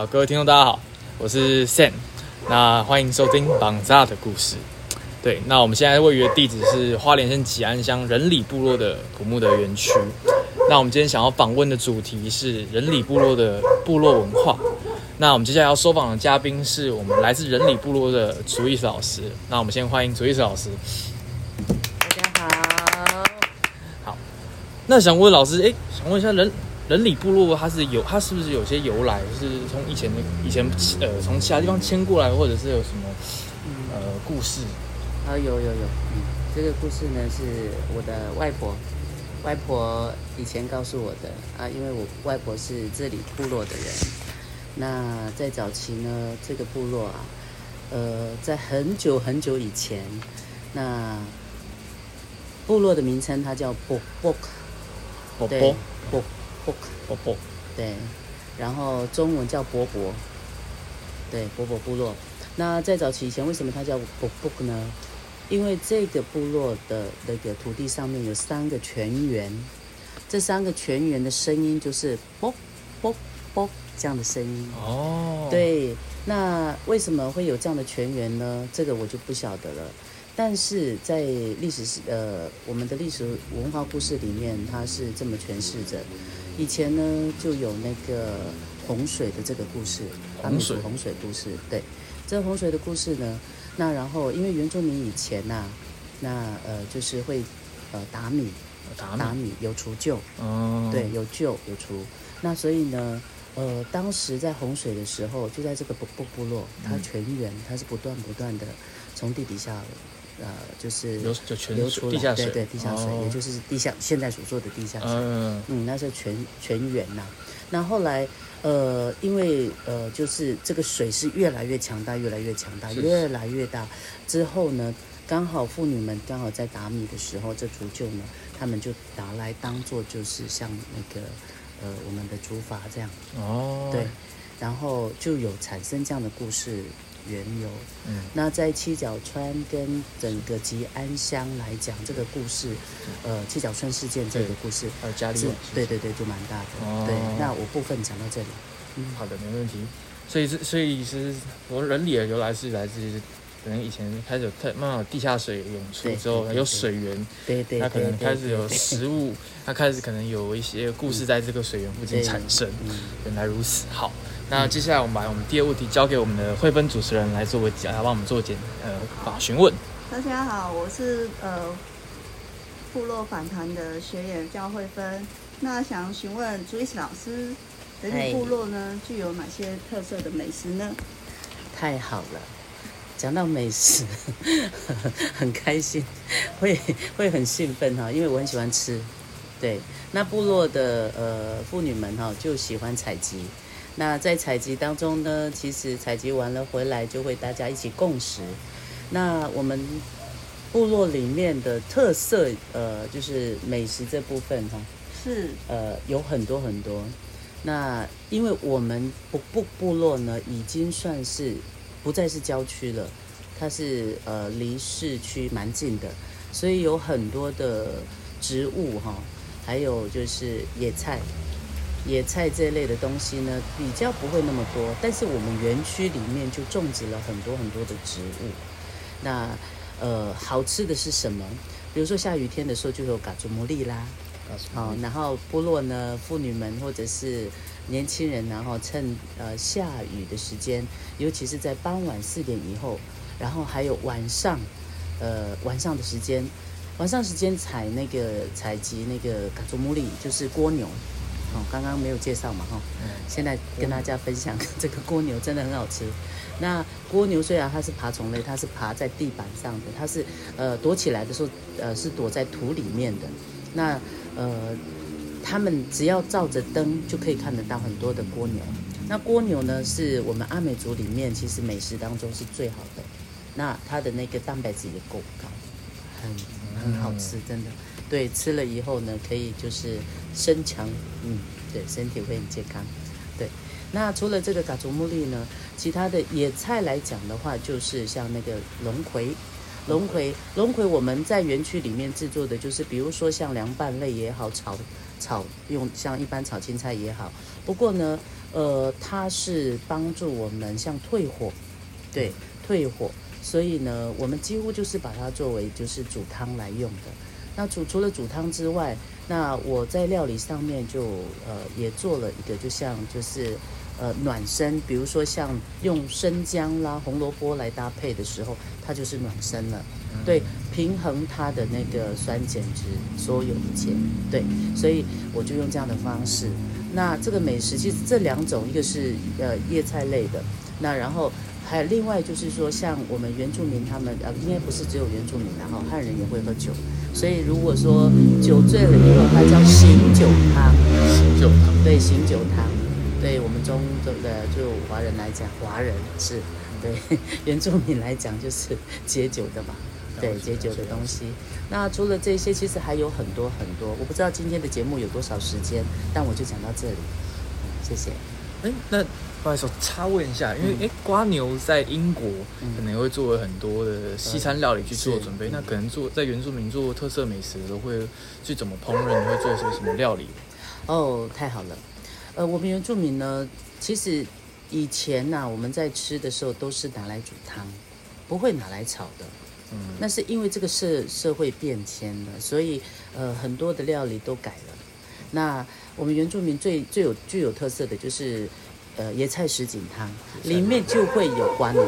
好，各位听众大家好，我是 Sam，那欢迎收听绑扎的故事。对，那我们现在位于的地址是花莲县吉安乡仁里部落的古墓的园区。那我们今天想要访问的主题是仁里部落的部落文化。那我们接下来要收访的嘉宾是我们来自仁里部落的竹意思老师。那我们先欢迎竹意思老师。大家好，好，那想问老师，哎，想问一下仁仁里部落它是有它是不是有些由来，是从以前的以前呃从其他地方迁过来，或者是有什么呃故事？啊有有有，嗯，这个故事呢是我的外婆，外婆以前告诉我的。啊，因为我外婆是这里部落的人。那在早期呢，这个部落啊，呃，在很久很久以前，那部落的名称它叫波波克，对波波波波克，波波，对，然后中文叫伯伯，对，伯伯部落。那在早期以前，为什么它叫伯伯克呢？因为这个部落的那个土地上面有三个泉源，这三个泉源的声音就是啵啵啵这样的声音。哦，，对，那为什么会有这样的泉源呢？这个我就不晓得了。但是在历史是呃我们的历史文化故事里面，它是这么诠释着。以前呢就有那个洪水的这个故事，洪水洪水故事。对，这洪水的故事呢，那然后因为原住民以前呐、那呃就是会呃打米，打米，打米有除旧，哦，对，，有旧有除。那所以呢，呃，当时在洪水的时候，就在这个部部部落，它嗯泉源它是不断不断的从地底下，呃，就是流流出来，地下水，对对，地下水，哦也就是地下现在所说的地下水。嗯，嗯，那是全全源呐、那后来，呃，因为呃，就是这个水是越来越强大，越来越强大，越来越大。之后呢，刚好妇女们刚好在打米的时候，这竹臼呢，他们就拿来当做就是像那个呃我们的竹筏这样，哦，对，然后就有产生这样的故事缘由。嗯，那在七角川跟整个吉安乡来讲，这个故事，呃，七角川事件这个故事。还有家里对对对，就蛮大的。哦对，那我部分讲到这里。嗯，好的，没问题。所以是，所以是我人里的由来是来自于，可能以前开始有太慢慢有地下水涌出之后，有水源，对对它可能开始有食物，它开始可能有一些故事在这个水源附近产生。嗯，原来如此，好。那接下来我们把我们第二问题交给我们的慧芬主持人来做个讲，来帮我们做简呃法询问。大家好，我是呃部落访谈的学员叫慧芬。那想询问朱伊斯老师，人体部落呢具有哪些特色的美食呢？太好了。讲到美食，很开心，会会很兴奋哈，因为我很喜欢吃。对，那部落的呃妇女们哈就喜欢采集。那在采集当中呢，其实采集完了回来就会大家一起共识。那我们部落里面的特色呃就是美食这部分哈，是呃，有很多很多。那因为我们部部部落呢，已经算是不再是郊区了，它是呃离市区蛮近的，所以有很多的植物哈，还有就是野菜，野菜这类的东西呢，比较不会那么多。但是我们园区里面就种植了很多很多的植物。那呃，好吃的是什么？比如说下雨天的时候就有嘎祖摩利啦，好、然后部落呢，妇女们或者是年轻人，然后趁呃下雨的时间，尤其是在傍晚四点以后，然后还有晚上，呃晚上的时间，晚上时间采那个采集那个嘎祖茉莉，就是蜗牛，哦，刚刚没有介绍嘛哈、嗯现在跟大家分享 这个蜗牛真的很好吃。那蜗牛虽然它是爬虫类，它是爬在地板上的，它是呃躲起来的时候，呃是躲在土里面的。那呃，它们只要照着灯就可以看得到很多的蜗牛。那蜗牛呢，是我们阿美族里面其实美食当中是最好的。那它的那个蛋白质也够高，很很好吃，真的。对，吃了以后呢，可以就是身强，嗯，对，身体会很健康。对，那除了这个嘎竹木栗呢，其他的野菜来讲的话，就是像那个龙葵。龙葵，龙葵我们在园区里面制作的就是，比如说像凉拌类也好，炒炒用像一般炒青菜也好，不过呢，呃，它是帮助我们像退火，对，退火，所以呢，我们几乎就是把它作为就是煮汤来用的。那煮除了煮汤之外，那我在料理上面就呃也做了一个，就像就是呃暖身，比如说像用生姜啦、红萝卜来搭配的时候，它就是暖身了。对，平衡它的那个酸碱值，所有一切，对，所以我就用这样的方式。那这个美食其实这两种，一个是呃叶菜类的，那然后还有另外就是说，像我们原住民他们呃，应该不是只有原住民，然后汉人也会喝酒，所以如果说酒醉了以后，它叫醒酒汤，醒酒汤，对，醒酒汤，对我们中的就华人来讲，华人是对原住民来讲就是解酒的嘛。对解酒的东西，那除了这些，其实还有很多很多。我不知道今天的节目有多少时间，但我就讲到这里。谢谢。哎，那不好意思，我插问一下，因为哎，瓜牛在英国可能会做了很多的西餐料理去做准备，那可能做在原住民做特色美食的时候，会去怎么烹饪，会做些什么料理？哦，太好了。呃，我们原住民呢，其实以前呢，我们在吃的时候都是拿来煮汤，不会拿来炒的。嗯那是因为这个社社会变迁了，所以呃很多的料理都改了。那我们原住民最最有具有特色的就是，呃野菜什锦汤，里面就会有瓜牛，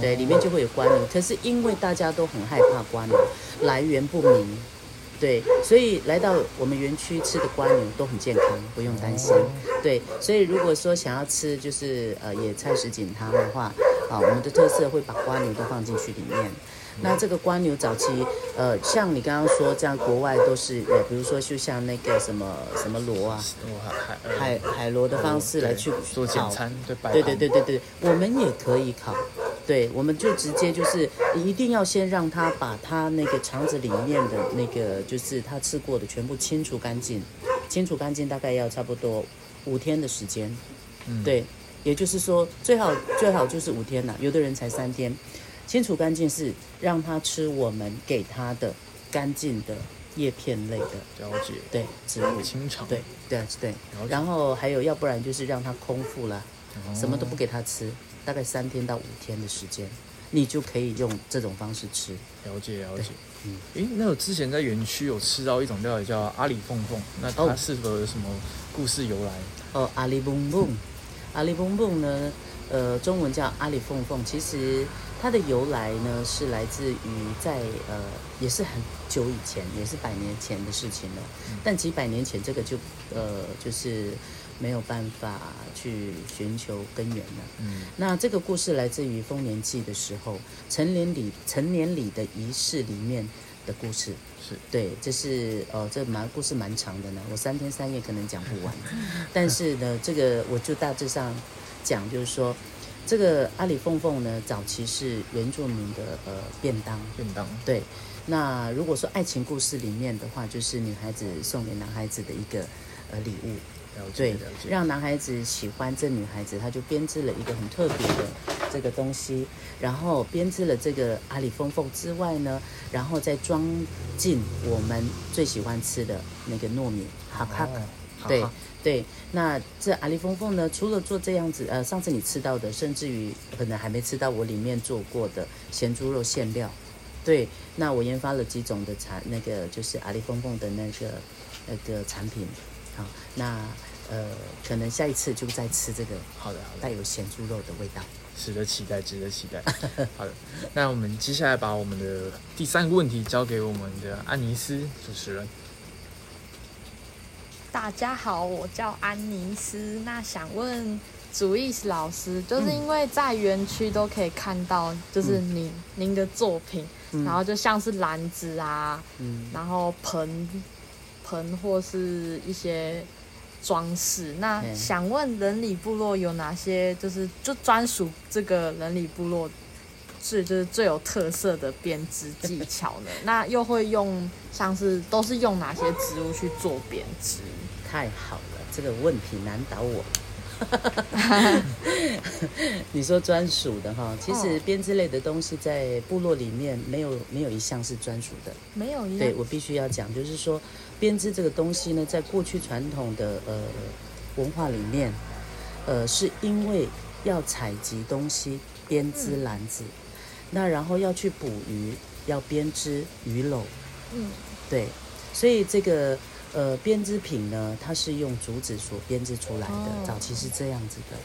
对，里面就会有瓜牛。可是因为大家都很害怕瓜牛，来源不明，对，所以来到我们园区吃的瓜牛都很健康，不用担心。对，所以如果说想要吃就是呃野菜什锦汤的话，啊，我们的特色会把瓜牛都放进去里面。那这个瓜牛早期，呃，像你刚刚说这样，国外都是呃，比如说就像那个什么什么螺啊，海海海螺的方式来去做简餐，对对对对对，我们也可以烤，对，我们就直接就是一定要先让它把它那个肠子里面的那个就是它吃过的全部清除干净，清除干净大概要差不多五天的时间，嗯，对，也就是说最好最好就是五天了，有的人才三天。清除干净是让它吃我们给它的干净的叶片类的，了解，对，植物。清肠，对对对，然后还有要不然就是让它空腹了，什么都不给它吃，大概三天到五天的时间，你就可以用这种方式吃。了解了解，嗯，诶，那我之前在园区有吃到一种料理叫阿里凤凤，那它是否有什么故事由来？哦，阿里蹦蹦，阿里蹦蹦呢？呃，中文叫阿里凤凤，其实。它的由来呢，是来自于在呃，也是很久以前，也是百年前的事情了。但几百年前，这个就呃，就是没有办法去寻求根源了。嗯，那这个故事来自于丰年祭的时候，成年礼成年礼的仪式里面的故事。是对，这是呃，这蛮故事蛮长的呢，我三天三夜可能讲不完。但是呢，这个我就大致上讲，就是说。这个阿里凤凤呢，早期是原住民的呃便当。便当。对，那如果说爱情故事里面的话，就是女孩子送给男孩子的一个呃礼物。对，让男孩子喜欢这女孩子，他就编织了一个很特别的这个东西，然后编织了这个阿里凤凤之外呢，然后再装进我们最喜欢吃的那个糯米哈卡。对。对，那这阿里凤凤呢？除了做这样子，呃，上次你吃到的，甚至于可能还没吃到我里面做过的咸猪肉馅料。对，那我研发了几种的产，那个就是阿里凤凤的那个那个产品。好，那呃，可能下一次就再吃这个。好的，带有咸猪肉的味道。值得期待，值得期待。好的，那我们接下来把我们的第三个问题交给我们的安尼斯主持人。大家好，我叫安尼斯。那想问主意斯老师，就是因为在园区都可以看到，就是您您的作品，然后就像是篮子啊，然后盆盆或是一些装饰。那想问人里部落有哪些，就是就专属这个人里部落是就是最有特色的编织技巧呢？那又会用像是都是用哪些植物去做编织？太好了，这个问题难倒我。你说专属的哈，其实编织类的东西在部落里面没有没有一项是专属的，没有一对我必须要讲，就是说编织这个东西呢，在过去传统的呃文化里面，呃，是因为要采集东西，编织篮子，那然后要去捕鱼，要编织鱼篓，嗯，对，所以这个呃编织品呢，它是用竹子所编织出来的，哦。早期是这样子的。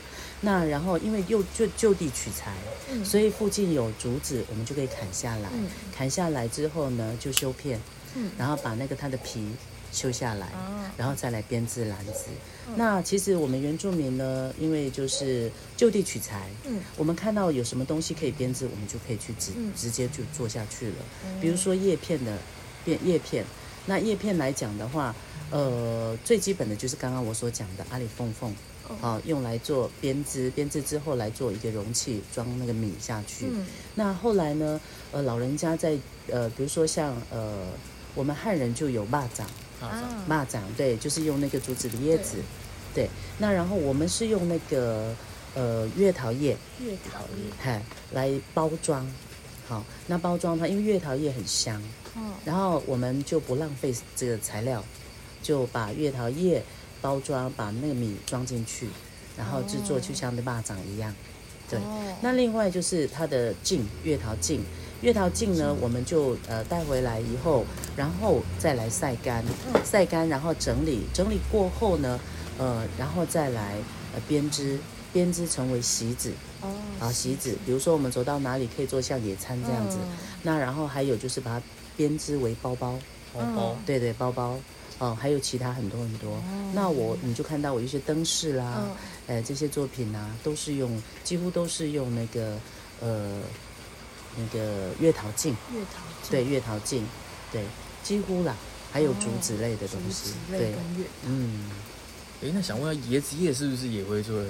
那然后因为又就就地取材，嗯。所以附近有竹子，我们就可以砍下来。嗯。砍下来之后呢，就修片，嗯。然后把那个它的皮修下来，啊然后再来编织篮子。嗯。那其实我们原住民呢，因为就是就地取材，嗯。我们看到有什么东西可以编织，我们就可以去直、嗯。直接就做下去了。比如说叶片的变叶片，那叶片来讲的话，呃，最基本的就是刚刚我所讲的阿里凤凤，哦。好、用来做编织，编织之后来做一个容器装那个米下去。嗯。那后来呢，呃，老人家在呃，比如说像呃，我们汉人就有蚂蚱，啊，啊蚂蚱对，就是用那个竹子的叶子，对。那然后我们是用那个呃月桃叶，月桃叶，嗨，来包装。好，那包装它，因为月桃叶很香，嗯。然后我们就不浪费这个材料，就把月桃叶包装，把那个米装进去，然后制作哦就像那蚂蚱一样。对，哦那另外就是它的茎，月桃茎。月桃茎呢，我们就呃带回来以后，然后再来晒干，晒干，然后整理，整理过后呢，呃，然后再来呃编织，编织成为席子哦啊，席子。比如说我们走到哪里可以做像野餐这样子，嗯。那然后还有就是把它编织为包包，包包，对对，包包。哦，还有其他很多很多。那我你就看到我一些灯饰啦，嗯。呃，这些作品啊，都是用几乎都是用那个呃那个月桃镜，月桃镜。对，月桃镜，对，几乎啦，还有竹子类的东西，对，嗯，哎，那想问下，椰子叶是不是也会做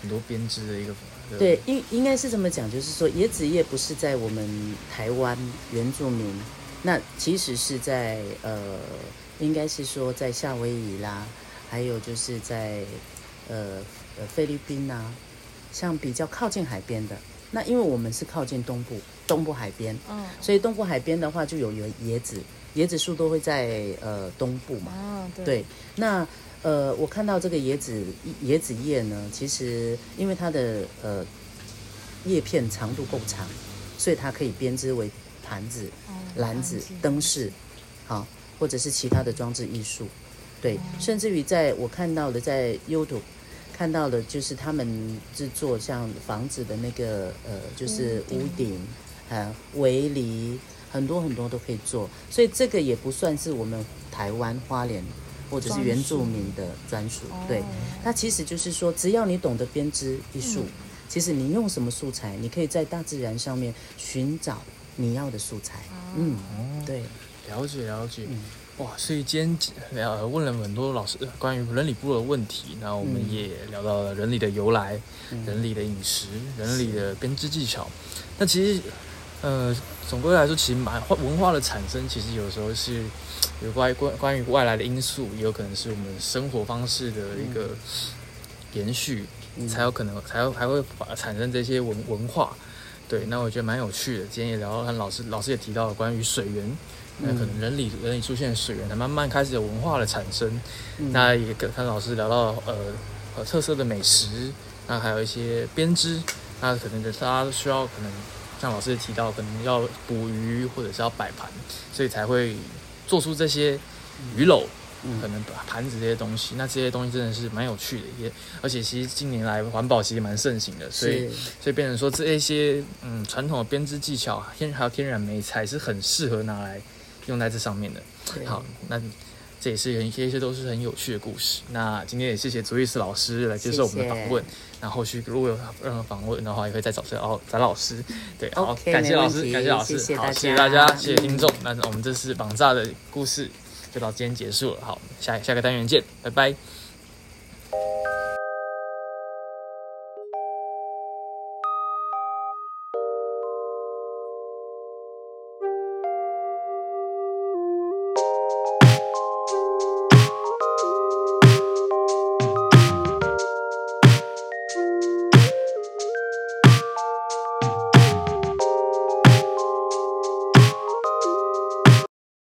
很多编织的一个？对，应应该是这么讲，就是说椰子叶不是在我们台湾原住民，那其实是在呃，应该是说在夏威夷啦，还有就是在呃呃菲律宾啊，像比较靠近海边的。那因为我们是靠近东部东部海边，嗯所以东部海边的话就有有椰子，椰子树都会在呃东部嘛。啊对对，那呃，我看到这个椰子椰子叶呢，其实因为它的呃叶片长度够长，所以它可以编织为盘子、哦篮子、灯饰，好，或者是其他的装置艺术。对，哦甚至于在我看到的在 YouTube 看到的，就是他们制作像房子的那个呃，就是屋屋顶，呃，围篱，很多很多都可以做。所以这个也不算是我们台湾花莲或者是原住民的专属。对。哦，那其实就是说，只要你懂得编织艺术，嗯。其实你用什么素材，你可以在大自然上面寻找你要的素材。嗯，哦，对，了解了解。嗯。哇，所以今天呃问了很多老师呃关于人理部落的问题，那我们嗯。也聊到了人理的由来、嗯人理的饮食、人理的编织技巧。那其实呃总归来说，其实蛮文化的产生，其实有时候是有关于关关于外来的因素，也有可能是我们生活方式的一个延续，嗯才有可能才有还会把产生这些文文化。对，那我觉得蛮有趣的。今天也聊到，看老师老师也提到了关于水源，那可能人里人里出现水源，才慢慢开始有文化的产生。嗯那也跟跟老师聊到呃呃特色的美食，那还有一些编织，那可能大家都需要可能像老师也提到，可能要捕鱼或者是要摆盘，所以才会做出这些鱼篓。嗯可能盘子这些东西，那这些东西真的是蛮有趣的，也而且其实近年来环保其实蛮盛行的，所以所以变成说这一些嗯传统的编织技巧，天还有天然媒材是很适合拿来用在这上面的。好，那这也是很一些都是很有趣的故事。那今天也谢谢朱医师老师来接受我们的访问。那后续如果有任何访问的话，也可以再找这哦翟老师。对，好感谢老师，感谢老师，好，谢谢大谢谢家大家，谢谢听众嗯。那我们这次绑架的故事就到今天结束了。好，下下个单元见，拜拜。